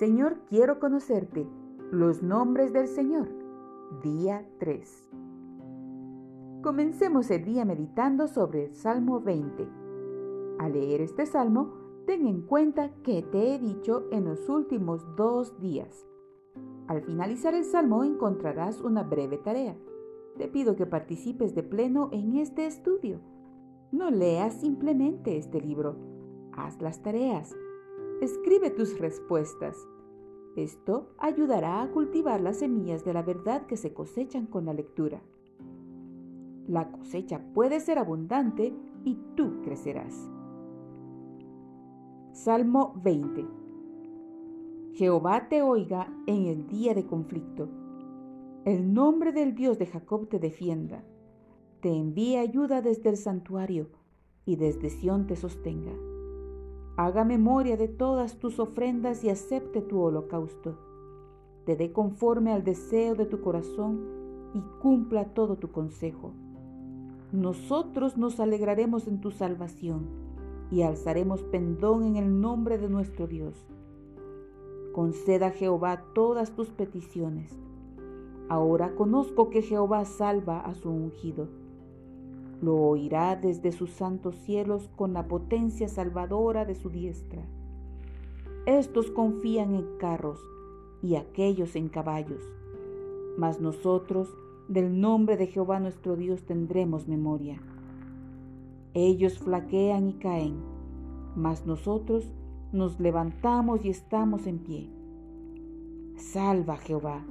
Señor, quiero conocerte. Los nombres del Señor. Día 3. Comencemos el día meditando sobre el Salmo 20. Al leer este salmo, ten en cuenta que te he dicho en los últimos dos días. Al finalizar el salmo encontrarás una breve tarea. Te pido que participes de pleno en este estudio. No leas simplemente este libro. Haz las tareas. Escribe tus respuestas. Esto ayudará a cultivar las semillas de la verdad que se cosechan con la lectura. La cosecha puede ser abundante y tú crecerás. Salmo 20. Jehová te oiga en el día de conflicto. El nombre del Dios de Jacob te defienda. Te envíe ayuda desde el santuario y desde Sión te sostenga. Haga memoria de todas tus ofrendas y acepte tu holocausto. Te dé conforme al deseo de tu corazón y cumpla todo tu consejo. Nosotros nos alegraremos en tu salvación y alzaremos pendón en el nombre de nuestro Dios. Conceda a Jehová todas tus peticiones. Ahora conozco que Jehová salva a su ungido. Lo oirá desde sus santos cielos con la potencia salvadora de su diestra. Estos confían en carros y aquellos en caballos, mas nosotros del nombre de Jehová nuestro Dios tendremos memoria. Ellos flaquean y caen, mas nosotros nos levantamos y estamos en pie. Salva Jehová,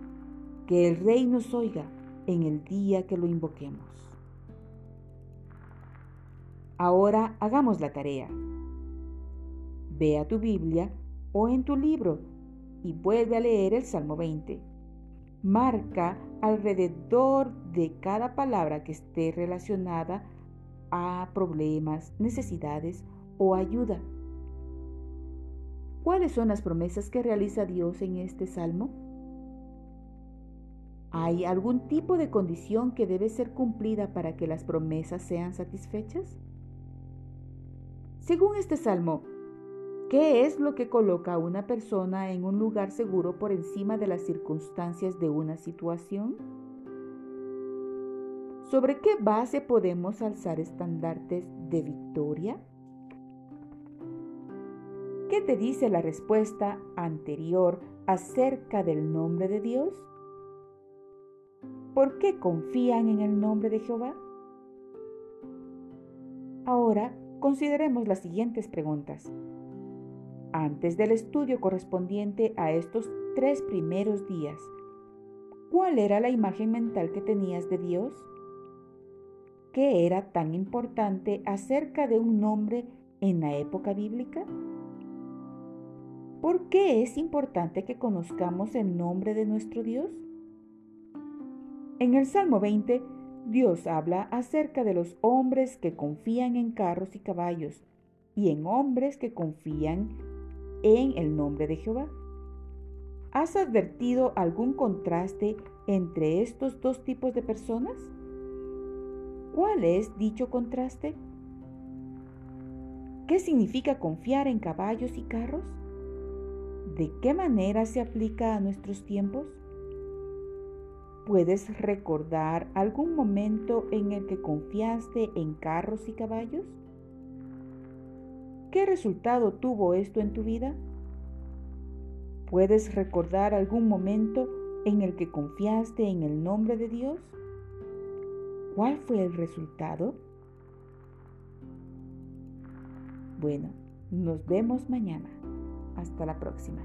que el rey nos oiga en el día que lo invoquemos. Ahora hagamos la tarea. Ve a tu Biblia o en tu libro y vuelve a leer el Salmo 20. Marca alrededor de cada palabra que esté relacionada a problemas, necesidades o ayuda. ¿Cuáles son las promesas que realiza Dios en este salmo? ¿Hay algún tipo de condición que debe ser cumplida para que las promesas sean satisfechas? Según este salmo, ¿qué es lo que coloca a una persona en un lugar seguro por encima de las circunstancias de una situación? ¿Sobre qué base podemos alzar estandartes de victoria? ¿Qué te dice la respuesta anterior acerca del nombre de Dios? ¿Por qué confían en el nombre de Jehová? Ahora consideremos las siguientes preguntas. Antes del estudio correspondiente a estos tres primeros días, ¿cuál era la imagen mental que tenías de Dios? ¿Qué era tan importante acerca de un nombre en la época bíblica? ¿Por qué es importante que conozcamos el nombre de nuestro Dios? En el Salmo 20, Dios habla acerca de los hombres que confían en carros y caballos y en hombres que confían en el nombre de Jehová. ¿Has advertido algún contraste entre estos dos tipos de personas? ¿Cuál es dicho contraste? ¿Qué significa confiar en caballos y carros? ¿De qué manera se aplica a nuestros tiempos? ¿Puedes recordar algún momento en el que confiaste en carros y caballos? ¿Qué resultado tuvo esto en tu vida? ¿Puedes recordar algún momento en el que confiaste en el nombre de Dios? ¿Cuál fue el resultado? Bueno, nos vemos mañana. Hasta la próxima.